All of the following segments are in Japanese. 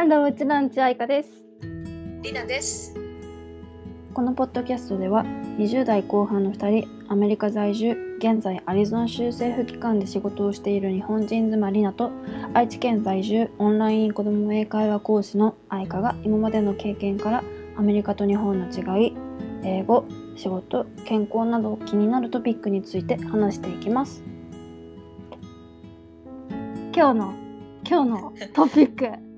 ハロー、うちランチ愛花です。りなです。このポッドキャストでは、20代後半の2人、アメリカ在住、現在アリゾナ州政府機関で仕事をしている日本人妻リナと、愛知県在住、オンライン子ども英会話講師の愛花が今までの経験から、アメリカと日本の違い、英語、仕事、健康など気になるトピックについて話していきます。今日の、今日のトピック。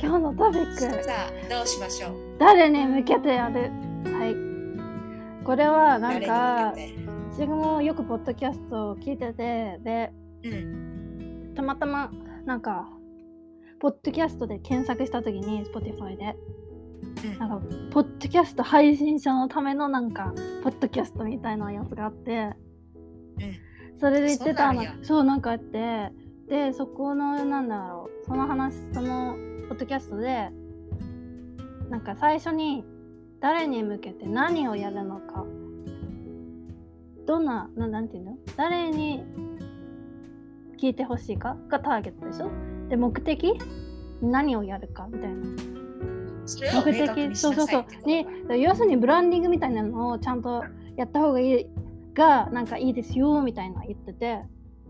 今日のトピック。さあ、どうしましょう？誰に向けてやる？はい。これはなんか誰に向自分もよくポッドキャストを聞いててでうん。たまたまなんかポッドキャストで検索した時に Spotify で。うん。なんかポッドキャスト配信者のためのなんかポッドキャストみたいなやつがあって。うん。それで言ってたの。そうなんかあって。でそこのなんだろう。その話そのポッドキャストでなんか最初に誰に向けて何をやるのかどんなななんていうの？誰に聞いてほしいか？がターゲットでしょ？で目的？何をやるか？みたいな。目的？そうそうそう。に要するにブランディングみたいなのをちゃんとやった方がいいがなんかいいですよみたいな言ってて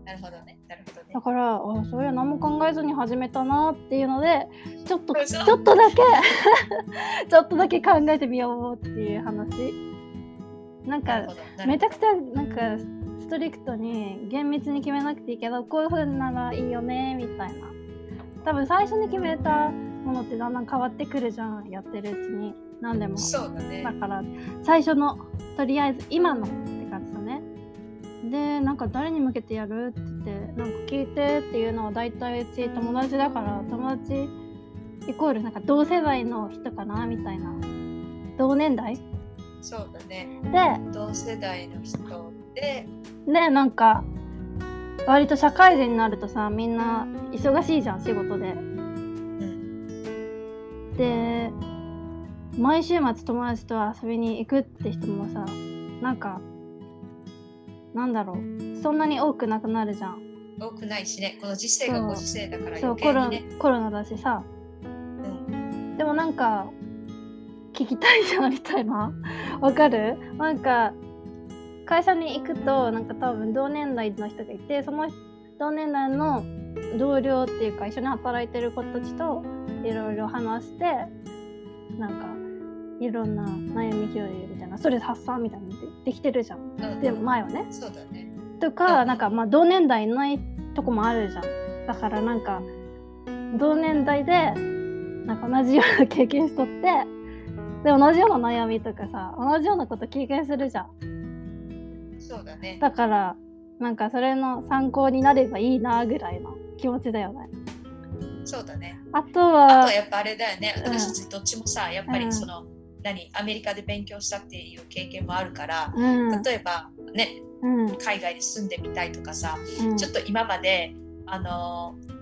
なるほどね。なるほどね。だ。からあそういや何も考えずに始めたなっていうのでちょっと嘘ちょっとだけ ちょっとだけ考えてみようっていう話。なんかめちゃくちゃなんかストリクトに厳密に決めなくていいけどこういう風ならいいよねみたいな。多分最初に決めたものってだんだん変わってくるじゃんやってるうちに。何でも。どそうだね。だ。から最初のとりあえず今のでなんか誰に向けてやる？って言ってなんか聞いてっていうのは大体うち友達だから友達イコールなんか同世代の人かな？みたいな。同年代？そうだね。で同世代の人で、でなんか割と社会人になるとさみんな忙しいじゃん仕事で。うん。で毎週末友達と遊びに行くって人もさなんかなんだろう。そんなに多くなくなるじゃん。多くないしね。この時世がご時世だからそうコロ余計にね。コロナだしさ。うん。でもなんか聞きたいじゃんみたいな。わかる？なんか会社に行くとなんか多分同年代の人がいてその同年代の同僚っていうか一緒に働いてる子たちといろいろ話してなんかいろんな悩み共有みたいな。ストレス発散みたいなのでできてるじゃん。うんでも前はね。そうだね。とうんかなんかまあ同年代ないとこもあるじゃんだからなんか同年代でなんか同じような経験しとってで同じような悩みとかさ同じようなこと経験するじゃんそうだね。だからなんかそれの参考になればいいなぐらいの気持ちだよねそうだね。あとあとははやっぱあれだよね。うん私たちどっちもさ、やっぱうんりその、何アメリカで勉強したっていう経験もあるから、うん。例えばね、うん。海外に住んでみたいとかさ、うん。ちょっと今まで、あのー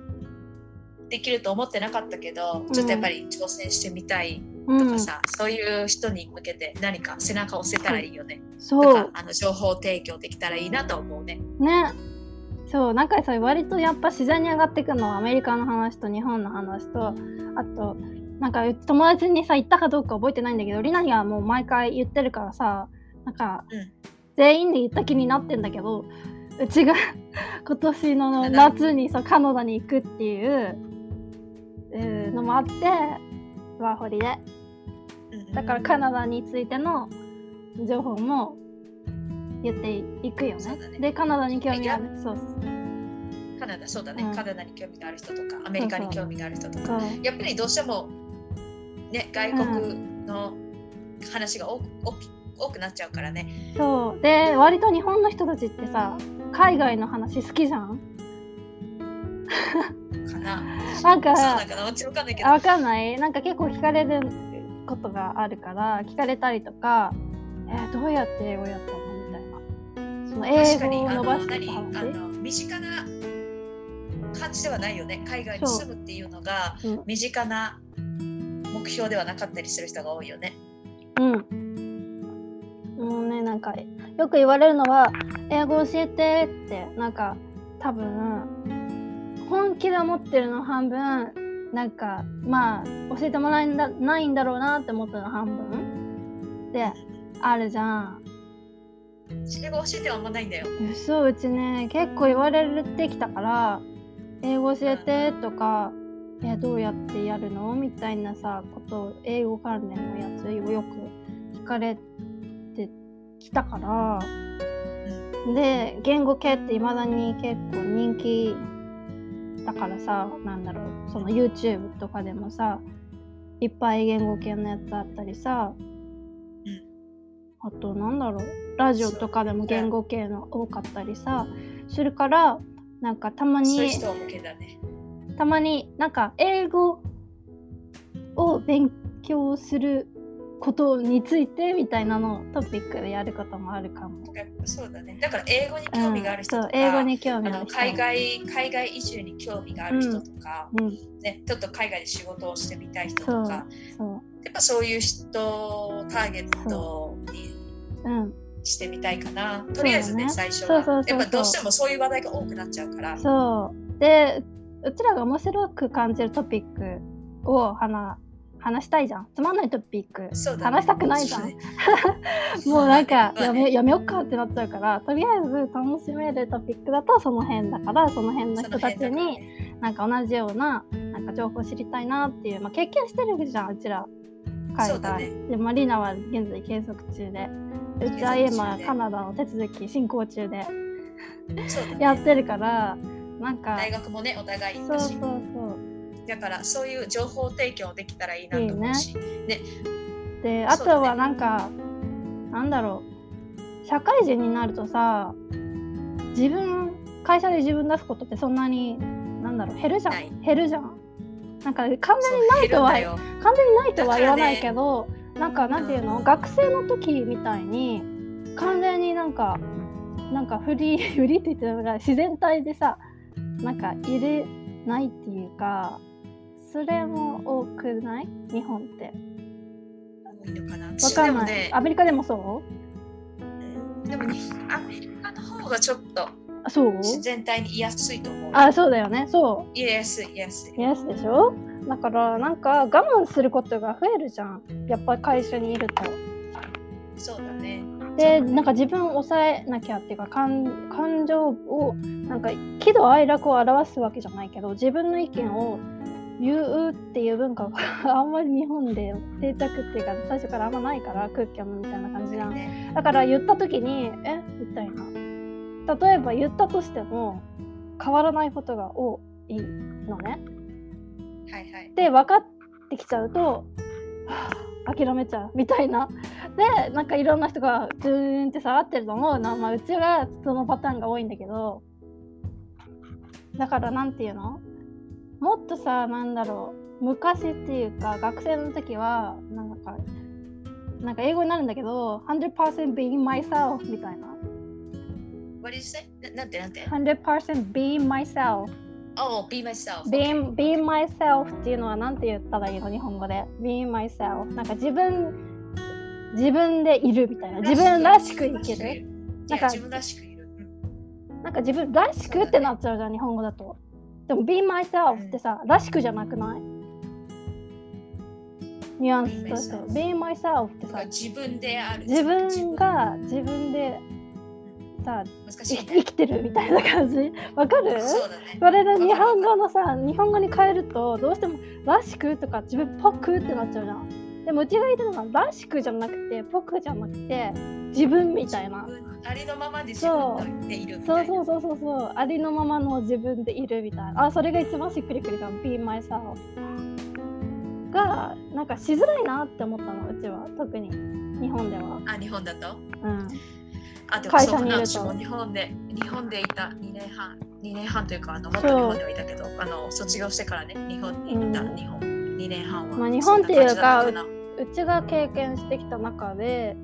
できると思ってなかったけど、うん。ちょっとやっぱり挑戦してみたいうんとかさ、そういう人に向けて何か背中を押せたらいいよね。とそう。かあの情報提供できたらいいなと思うね。ね。そう。なんかさ割とやっぱ自然に上がってくるのはアメリカの話と日本の話とあとなんか友達にさ言ったかどうか覚えてないんだけどリナにはもう毎回言ってるからさなんか、うん。全員で言った気になってんだけどうちが 今年の夏にさカナダに行くっていううのもあってワーホリで。だからカナダについての情報も言っていくよね。ね。でカナダに興味ある。そうカナダ、そうだね、うん。カナダに興味がある人とか、アメリカに興味がある人とか、やっぱりどうしても、ね、外国の話が多く多く多くなっちゃうからね。そう。で割と日本の人たちってさ海外の話好きじゃん？かな。なんかそかんわかんないけど。わかんない？なんか結構聞かれることがあるから聞かれたりとかえーどうやって英語やったの？みたいな。その英語を伸ばして何た話？あの身近な感じではないよね。海外に住むっていうのがうん。身近な目標ではなかったりする人が多いよね。うん。もうね、なんか、よく言われるのは、英語教えてって、なんか、多分、本気で思ってるの半分、なんかまあ教えてもらえんだないんだろうなって思ったの半分であるじゃん英語教えてはあんまないんだよ。嘘うちね結構言われてきたから英語教えてとかえどうやってやるの？みたいなさことを英語関連のやつをよく聞かれてきたからで言語系っていまだに結構人気だからさなんだろうその YouTube とかでもさいっぱい言語系のやつあったりさ、うんあとなんだろうラジオとかでも言語系の多かったりさするからなんかたまにそういう人向けだね。たまになんか英語を勉強することについてみたいなのをトピックでやることもあるかも。そうだね。だから英語に興味がある人うん、とか、そう英語に興あ味ある海外海外移住に興味がある人とか、うんね、ちょっと海外で仕事をしてみたい人とか、そやっぱそういう人をターゲットにしてみたいかな。とりあえずね、ね最初は。そうそうそうそう。やっぱどうしてもそういう話題が多くなっちゃうから。そう。でうちらが面白く感じるトピックを話話したいじゃん。つまんないトピック。ね。話したくないじゃん。もうなんか やめやめよっかってなっちゃうからとりあえず楽しめるトピックだとその辺だからその辺の人たちにね。なんか同じようななんか情報を知りたいなっていう、まあ、経験してるじゃんうちら。海外、ね。でマリーナは現在継続中でうちは今でカナダの手続き進行中でやってるからなんか大学もねお互い行ったし。そうそうそう。だからそういう情報提供できたらいいなと思うし。であとはなんか、なんだろう。社会人になるとさ自分会社で自分出すことってそんなになんだろう減るじゃん。減るじゃん。なんか完全にないとは完全にないとは言わないけど、なんかなんていうの、うん。学生の時みたいに完全になんかなんかフリー フリーって言ってるのが自然体でさなんか入れないっていうかそれも多くない？日本って。多いのかな？わかんない、ねアメリカでもそでもにアメリカの方がちょっとそう？自然体に言いやすいと思う。あそうだよね。そう？言いやすい言いやすい Yes でしょ？だからなんか我慢することが増えるじゃん。やっぱり会社にいると。そうだねでなんか自分を抑えなきゃっていうか感感情をなんか喜怒哀楽を表すわけじゃないけど自分の意見を言うっていう文化があんまり日本で定着っていうか最初からあんまないから空気読むみたいな感じじゃん。ね。だから言った時に「え？みたいな。例えば言ったとしても変わらないことが多いのね。はいはい。で分かってきちゃうと、はあ諦めちゃう。みたいなでなんかいろんな人がズーンって下がってると思うな、まあ、うちはそのパターンが多いんだけどだからなんていうの？もっとさなんだろう昔っていうか学生の時はなんかなんか英語になるんだけど100% being myself みたいな。What did you say? ななんてなんて？100% being myself Oh, be myself. being, being myself っていうのはなんて言ったらいいの？日本語で。Being myself なんか自分自分でいるみたいな。自分らしく生きる。いなんかや自分らしくいる。うん。なんか自分らしくってなっちゃうじゃん、日本語だと。でも be myself ってさ、らしくじゃなくない？ニュアンスとして。be myself ってさ。自分である。自分が自分でさ難しいね。生きてるみたいな感じ。わかる？それで日本語のさ日本語に変えるとどうしても「らしく」とか自分っぽくってなっちゃうじゃん。でもうちが言ってるのは「らしく」じゃなくて「ぽく」じゃなくて自分みたいな。自分ありのままで自分でいるみたいな。そう。そうそうそうそう。ありのままの自分でいるみたいな。あそれが一番しっくりくるから Be myself がなんかしづらいなって思ったのうちは。特に日本では、あ、日本だと？うん、あ、でも会そうか。な。社にいると。私も日本で、日本でいた2年半、2年半というか、あのもっそう。と日本ではいたけど、あの卒業してからね、日本にいた、うん。日本。2年半は。まあ日本っていうかうちが経験してきた中で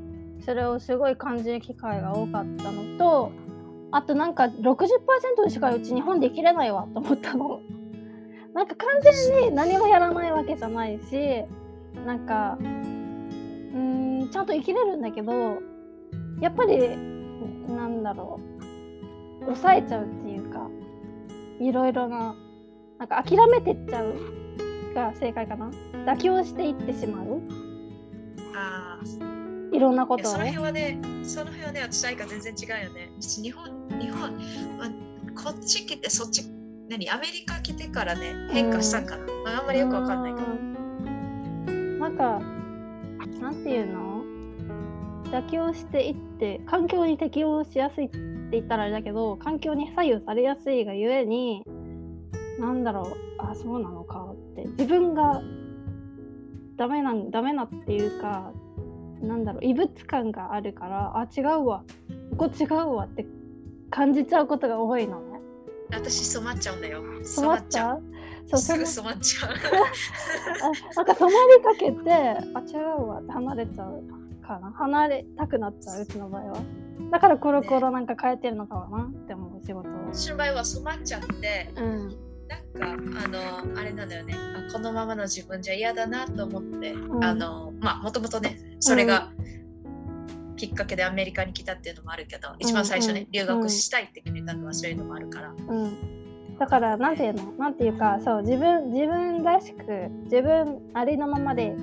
それをすごい感じる機会が多かったのとあとなんか60%しかうち日本で生きれないわと思ったの。なんか完全に何もやらないわけじゃないしなんかうーんちゃんと生きれるんだけどやっぱりなんだろう抑えちゃうっていうかいろいろななんか諦めてっちゃうが正解かな。妥協していってしまうあいろんなことをあそのね辺はねその辺はね私愛が全然違うよね。日本日本、まあ、こっち来てそっち何アメリカ来てからね変化したんかな、まあ、あんまりよくわかんないけどうん。なんかなんていうの？妥協していって環境に適応しやすいって言ったらあれだけど環境に左右されやすいがゆえになんだろうあそうなのかって自分がダメなんダメなっていうかなんだろう異物感があるからあ違うわここ違うわって感じちゃうことが多いのね。私染まっちゃうんだよ。染まっちゃう？そうすぐそ染まっちゃう。あなんか染まりかけてあ違うわって離れちゃうかな。離れたくなっちゃううちの場合は。だからコロコロなんか変えてるのかなって思う仕事を。私の場合は染まっちゃってうんなんかあのあれなんだよね。あこのままの自分じゃ嫌だなと思って、ん。あのまあもともとねそれがきっかけでアメリカに来たっていうのもあるけど、一番最初ね、うん。留学したいって決めたのはそういうのもあるから、うん。だからなんていうの？なんていうかそう自分自分らしく自分ありのままで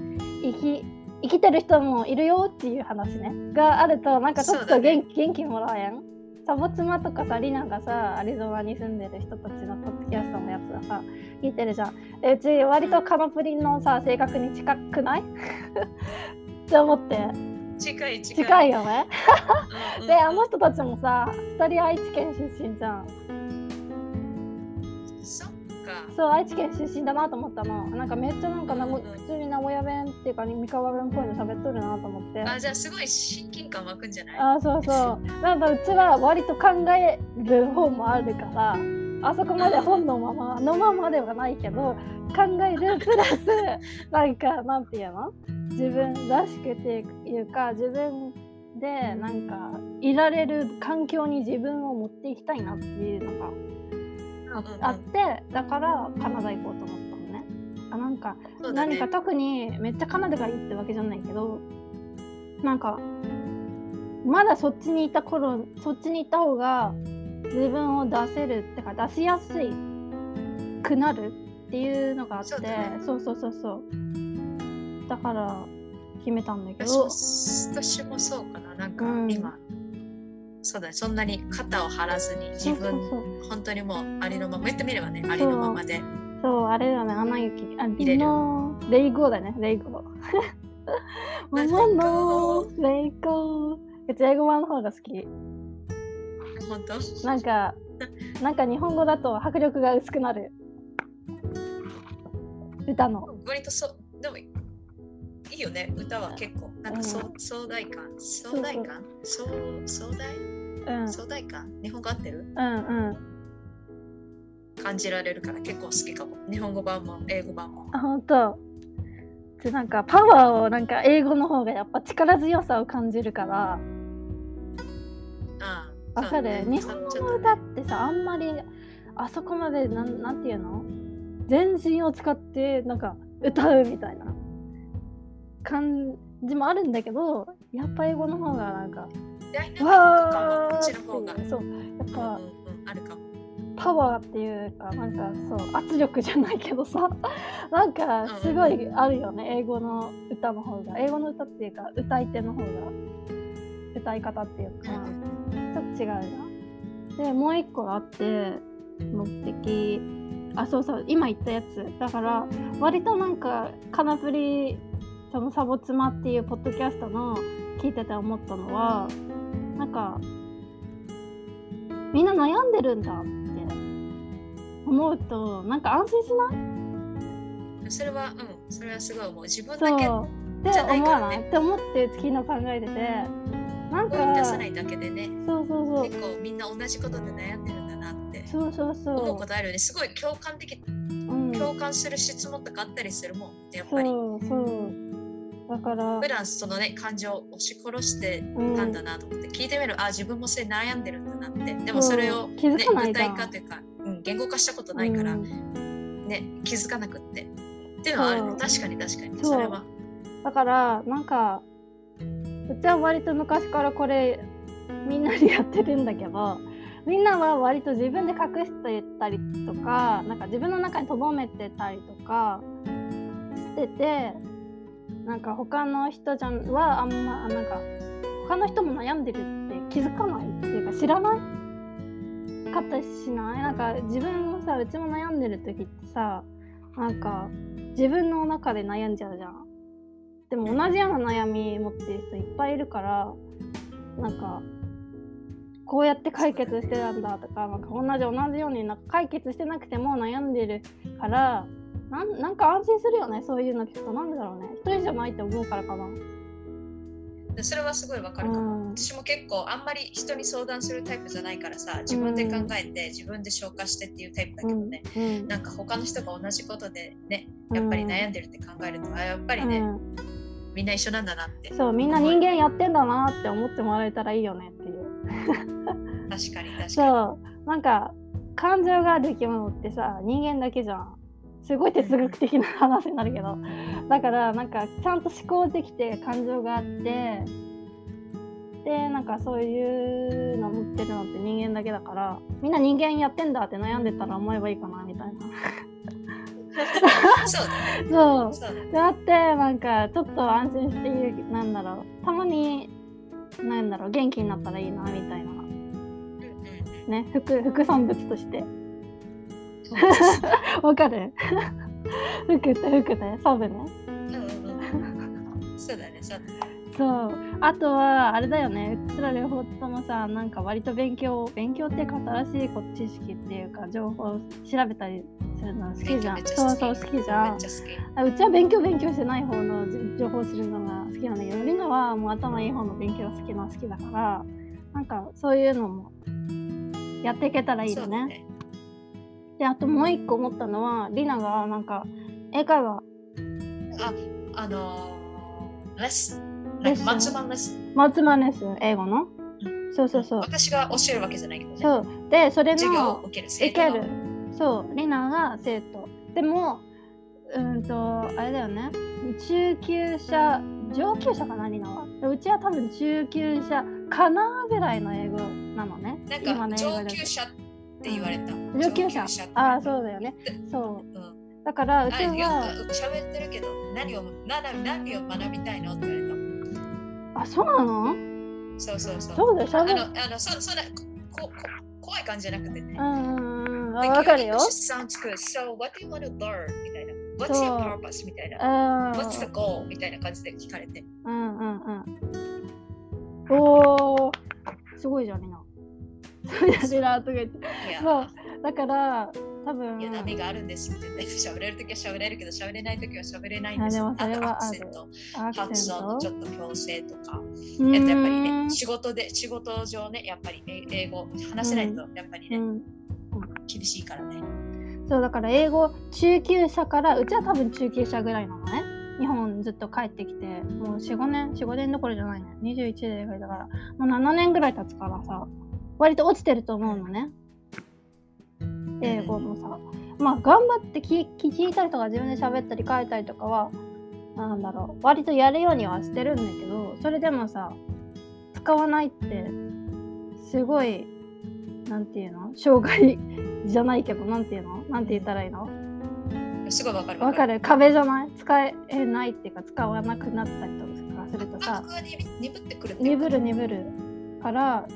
生き生きてる人もいるよっていう話ね。があるとなんかちょっとそうだね。元,、元気もらえんサボ妻とかさリナがさアリゾナに住んでる人たちのポッドキャストのやつがさ聞いてるじゃん。でうち割とカノプリンのさ性格に近くない？って思って。近い近い。近いよね。であの人たちもさ2人愛知県出身じゃん。そっか。そう愛知県出身だなと思ったの。なんかめっちゃなんか名古うんうん。普通に名古屋弁っていうか三河弁っぽいの喋っとるなと思って。あじゃあすごい親近感湧くんじゃない？あーそうそう。なんかうちは割と考える方もあるからあそこまで本のままのままではないけど考えるプラス なんかなんていうの？自分らしくっていうか自分でなんかいられる環境に自分を持っていきたいなっていうのがあってだからカナダ行こうと思ったのね。あなんかね。何か特にめっちゃカナダがいいってわけじゃないけどなんかまだそっちにいた頃そっちにいた方が自分を出せるってか出しやすいくなるっていうのがあってそうだね。そうそうそうそう。だから決めたんだけど。私もそうかな。なんかうん。今、そうだね。そんなに肩を張らずに自分本当にもうありのまま言ってみればねありのままで。そうあれだねアナ雪あ入れレイゴーだねレイゴー。ママのレイゴー。うち英語版の方が好き？本当？なんか なんか日本語だと迫力が薄くなる。歌の。割とそう。でもよね歌は結構。なんかそうう壮大感。壮大感？壮壮大？うん。うん壮大感？日本語合ってる？うん感じられるから結構好きかも。日本語版も英語版も。あ本当。でなんかパワーをなんか英語の方がやっぱ力強さを感じるから。あわかる、日本の歌ってさあんまりあそこまでなんなんていうの？全身を使ってなんか歌うみたいな感じもあるんだけどやっぱ英語の方がなんかダイナミックかもこわーっそうやっうんうんぱうんあるかも。パワーっていうかなんかそう圧力じゃないけどさ なんかすごいあるよね英語の歌の方が。英語の歌っていうか歌い手の方が歌い方っていうか、うんちょっと違うな。でもう一個あって目的あそうそう今言ったやつ。だから割となんかカナプリそのサボ妻っていうポッドキャストの聞いてて思ったのはなんかみんな悩んでるんだって思うとなんか安心しない？それはうんそれはすごい思う。自分だけじゃない思からね。わないって思って昨日考えててなんか出さないだけでね。そうそうそう。結構みんな同じことで悩んでるんだなって。そうそうそう。思うことあるよね。すごい共感的うん。共感する質問とかあったりするもんやっぱり。そうそう。だから。普段そのね感情を押し殺してうんたんだなと思って、聞いてみる。あ自分もそれ悩んでるんだなって。でもそれを、気ね、づかないじゃん具体化というか、うん、言語化したことないから、うん。ね気づかなくって。っていうのはある確かに確かに。それは。だからなんかうちは割と昔からこれみんなでやってるんだけどみんなは割と自分で隠してたりとかなんか自分の中に留めてたりとかっててなんか他の人じゃんはあんまなんか他の人も悩んでるって気づかない。ってい。うか知らない。かったりしない。なんか自分もさうちも悩んでる時ってさなんか自分の中で悩んじゃうじゃん。でも同じような悩み持ってる人いっぱいいるからなんかこうやって解決してたんだとかなんか同じ同じようになんか解決してなくても悩んでるからなんなんか安心するよねそういうの聞くとなんでだろうね。一人じゃないって思うからかな。でそれはすごいわかるかも、うん。私も結構あんまり人に相談するタイプじゃないからさ自分で考えて自分で消化してっていうタイプだけどね、うん。なんか他の人が同じことでねやっぱり悩んでるって考えると、あやっぱりね、うん。みんな一緒なんだなって。そうみんな人間やってんだなって思ってもらえたらいいよねっていう。確かに確かに。そう。なんか感情がある生き物ってさ人間だけじゃんすごい哲学的な話になるけど。だからなんかちゃんと思考できて感情があって。でなんかそういうの持ってるのって人間だけだからみんな人間やってんだって悩んでたら思えばいいかなみたいな。そう。だ ねそう。ってなんかちょっと安心して言うなんだろう。たまになんだろう元気になったらいいなみたいな。ね副副産物としてわかる服って服ねサブねうん。うん。そうだねそうだねそうあとはあれだよねうちら両方ともさなん。か割と勉強勉強ってか新しいこ知識っていうか情報調べたりするの好きじゃん。そうそう好きじゃん。うちは勉強勉強してない方の情報を知るのが好きなん。だけどリナはもう頭いい方の勉強が好きな好きだからなん。かそういうのもやっていけたらいいよね。であともう一個思ったのはリナがなんか英会話。あのー、レッスンレッス。ンマンツーマンレッス。ンマツマネス英語の、うそうそうそう。私が教えるわけじゃないけどね。そう。でそれ授業をの受ける生徒そう。リナが生徒。でもうんとあれだよね。中級者上級者かなリナは？でうちは多分中級者かなぐらいの英語なのね。なんか上級者って言われた上級者ああそうだよね そううんだからうちは喋ってるけど何をなな何を学びたいの？って言われあそうなの？たそうそうそうそうしゃべるあのあのそそれここ怖い感じじゃなくてねうんうんうんわかるよ sounds good. So, what do you want to learn? みたいな。What's そう your purpose? みたいな。うん What's the goal? みたいな感じで聞かれて。うんうんうん。おお、すごいじゃん、みんな。そうやでなとか言って。そうだから、多分。いや波があるんですってね。喋れるときは喋れるけど、喋れないときは喋れないんです。あとアクセント、ちょっと矯正とか。やっぱりね、仕事で、仕事上ね、やっぱりえ英語話せないと、やっぱりね、うん、厳しいからね。そうだから英語中級者からうちは多分中級者ぐらいなのね日本ずっと帰ってきてもう45年45年どころじゃないね21でだからもう7年ぐらい経つからさ割と落ちてると思うのね。英語もさ。まあ頑張って聞聞いたりとか自分で喋ったり書いたりとかはなんだろう。割とやるようにはしてるんだけどそれでもさ使わないってすごいなんていうの？障害じゃないけどなんていうの？なんて言ったらいいの？すごいわかるわかる。壁じゃない？使えないっていうか使わなくなったりとかするとさ鈍鈍ってくる鈍る鈍るから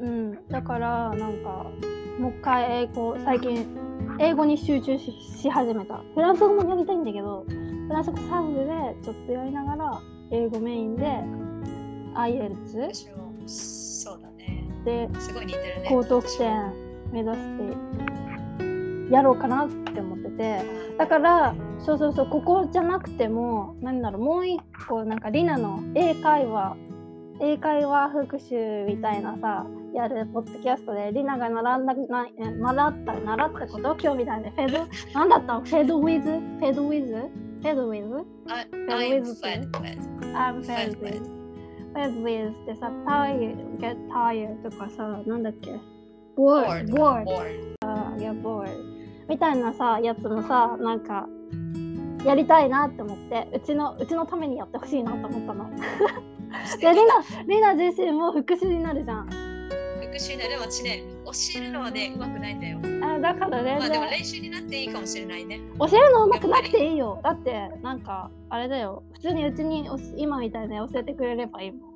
うんだからなんかもう一回英語最近英語に集中しし始めたフランス語もやりたいんだけどフランス語サブでちょっとやりながら英語メインで IELTS そうだね。ですごい似てるね。高得点目指してやろうかなって思っててだからそうそうそうここじゃなくても何だろうもう一個なんかリナの英会話英会話復習みたいなさやるポッドキャストでリナが習んだなえ習った習ったこと？興味ないねフェード？なんだったの？フェード？ウィズ？フェード？ウィズ？フェード？ウィズ？I, I'm I'm fed with. I'm Fed fed with fed with ってさ tired get tired とかさなんだっけ？Bored. Bored Bored. get bored みたいなさやつもさなんかやりたいなって思ってうちのうちのためにやってほしいなと思ったの。でリナリナ自身も復習になるじゃん。復習ね、でも私ね、教えるのはね、うまくないんだよ。あだから全まあでも練習になっていいかもしれないね。教えるのうまくなくていいよだってなんかあれだよ普通にうちに今みたいに教えてくれればいいもん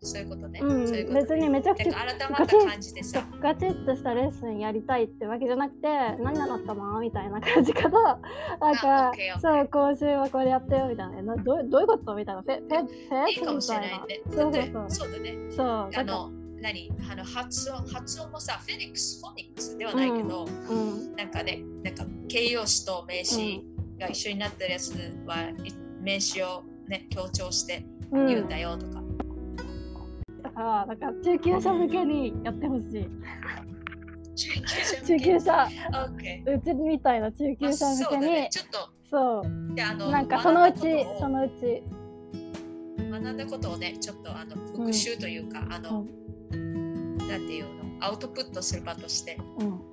そういうことね。うんそういうこと別にめちゃくちゃ改まった感じでさ。ガチッとしたレッスンやりたいってわけじゃなくて何習ったのみたいな感じからなんかそう今週はこれやってよみたいななどうどういうことみたいなフェフェフェいいかもしれないね。みたいなだってそうそうそうだね。そうあだからの、何あの発音発音もさ、フェニックス、フォニックスではないけど、うんなんかね、なんか形容詞と名詞が一緒になってるやつは、い名詞をね、強調してうん。言うんだよとか。だからなんか中級者向けにやってほしい。中級者。うちみたいな中級者向けに、ね、ちょっとそう。であのなんかそのうちそのうち。学んだことをね、ちょっとあの復習というか、あの、なんていうの、アウトプットする場として。うん。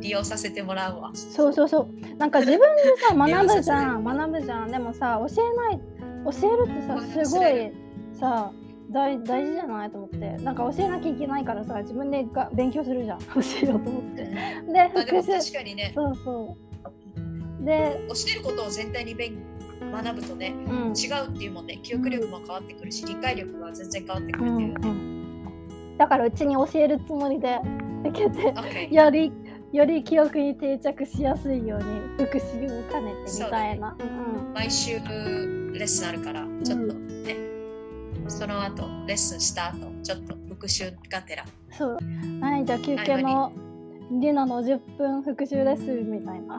利用させてもらうわ。そうそうそう。なんか自分でさ 学ぶじゃん。学ぶじゃん。でもさ教えない教えるってさ学すごいさ大大事じゃないと思って。なんか教えなきゃいけないからさ自分でが勉強するじゃん。教えようと思って。で確かにね、そうそう。で教えることを全体に勉学ぶとね、うん。違うっていうもんね、記憶力も変わってくるし、理解力が全然変わってくうんるっていう。ね。うんだからうちに教えるつもりで受けて OK よりより記憶に定着しやすいように復習を兼ねてみたいな。う,、毎週レッスンあるから、ちょっとね、その後、レッスンした後、ちょっと復習がてら。んそう。はいじゃあ休憩のリナの10分復習レッスンみたいな。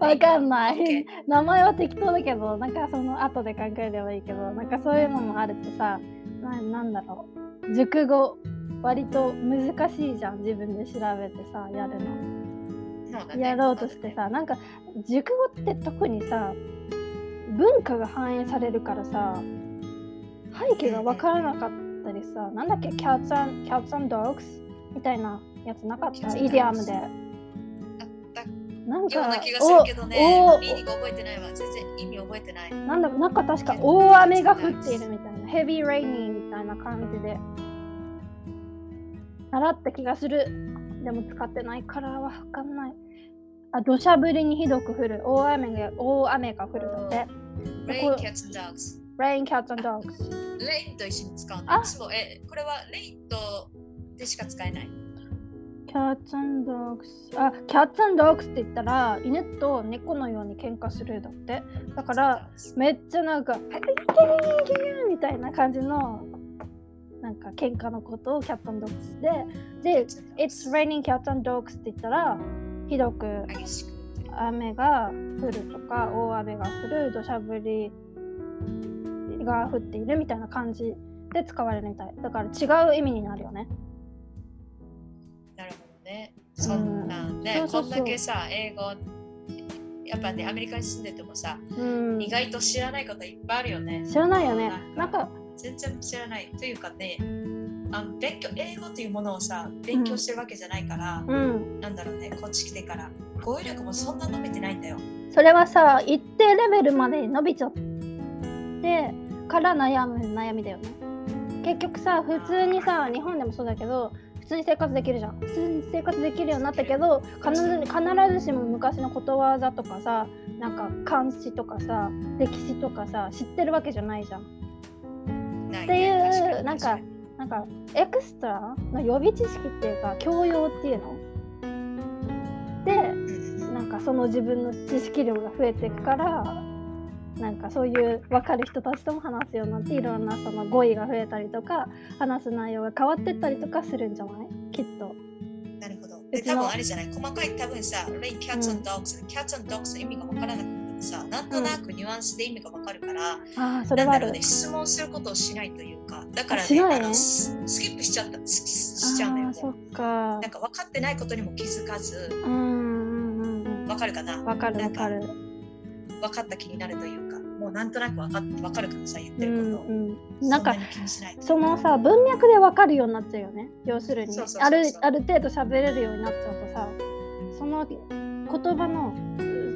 わかんない。OK 名前は適当だけどなんかその後で考えればいいけどなんかそういうのもあるってさななんだろう。熟語。割と難しいじゃん。自分で調べてさやるの。ね。やろうとしてさ。なんか熟語って特にさ文化が反映されるからさ背景が分からなかったりさなんだっけ？cats and, cats and dogs みたいなやつなかった？イディアムで。なんかけお、おミーニング覚えてないわ。全然意味覚えてない。なんだなんか確か大雨が降っているみたいな。ヘビーレイニーみたいな感じで。習った気がする。でも使ってないからわかんない。あ土砂降りにひどく降る。大雨が大雨が降るのでレイン、キャッツ、ドッグス。Rain cats and dogs レインと一緒に使うの。あ。いつも、え、これはレインとでしか使えない。cats and dogs あ cats and dogs って言ったら犬と猫のように喧嘩するだって。だから、めっちゃなんかみたいな感じのなんか喧嘩のことを cats and dogs でで It's raining cats and dogs って言ったらひどく。雨が降るとか大雨が降る土砂降りが降っているみたいな感じで使われるみたいだから違う意味になるよねなるほどね。そんなんね、そうそうそうこんだけさ、英語、やっぱね、アメリカに住んでてもさ、うん意外と知らないこといっぱいあるよね。知らないよねなんか全然知らない。というかね、あの勉強英語というものをさ、勉強してるわけじゃないから、うん。なんだろうね、こっち来てから、語彙力もそんな伸びてないんだよ。それはさ一定レベルまで伸びちゃってから悩む悩みだよね。結局さ普通にさ日本でもそうだけど普通に生活できるじゃん。普通に生活できるようになったけど必ず必ずしも昔のことわざとかさなんか漢詩とかさ歴史とかさ知ってるわけじゃないじゃんないっていうなんかなんかエクストラの予備知識っていうか教養っていうの？でなんかその自分の知識量が増えていくからなんかそういう分かる人たちとも話すようになっていろんなその語彙が増えたりとか話す内容が変わってったりとかするんじゃない？きっと。なるほど。うで、多分あれじゃない、細かい多分さ、レイン、キャッツ、うんドッグス、キャッツ、ドッグスの意味が分からなくてもさ、なんとなくニュアンスで意味が分かるから、ああそれはある。なんだろうね、質問することをしないというか、だからね、ねあのススキップしちゃった、スしちゃうんだよそっかなん。か分かってないことにも気づかず、うんうんうんうん。分かるかな？わかるわかる。分かった気になるというか、もうなんとなく分かっ分かるからさ、言っうてることを。んうん。なんかそんなに気にしない。そのさ文脈でわかるようになっちゃうよね要するにあるある程度喋れるようになっちゃうとさその言葉の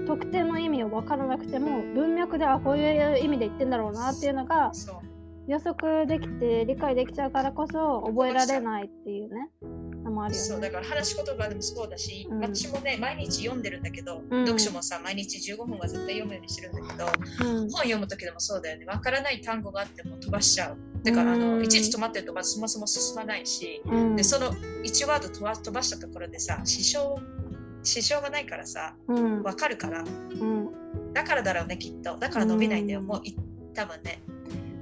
特定の意味を分からなくても文脈であこういう意味で言ってんだろうなっていうのが。予測できて理解できちゃうからこそ覚えられないっていうねのもあね。そうだから話し言葉でもそうだし、うん。私もね毎日読んでるんだけど、うん。読書もさ毎日15分は絶対読むようにしてるんだけどうん。本読む時でもそうだよね。わからない単語があっても飛ばしちゃう。だからあの、うん。いちいち止まってるとまずそもそも進まないし、うん。でその1ワード飛ば飛ばしたところでさ支障支障がないからさうん。わかるから。うん。だからだろうねきっと。だから伸びないんだよ、うん。もうい多分ね。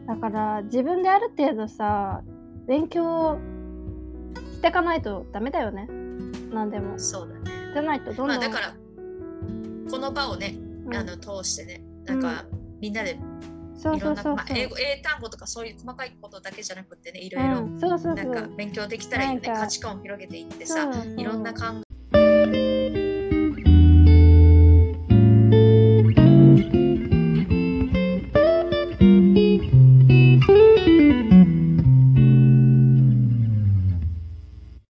だから自分である程度さ勉強していかないとダメだよね。何でも。そうだね。じゃないとどんどん、まあだからこの場をね、うん。あの通してねなんか、みんなでそういろんな、まあ、英語英単語とかそういう細かいことだけじゃなくてねいろいろなんか勉強できたらいいよね。価値観を広げていってさいろんな考え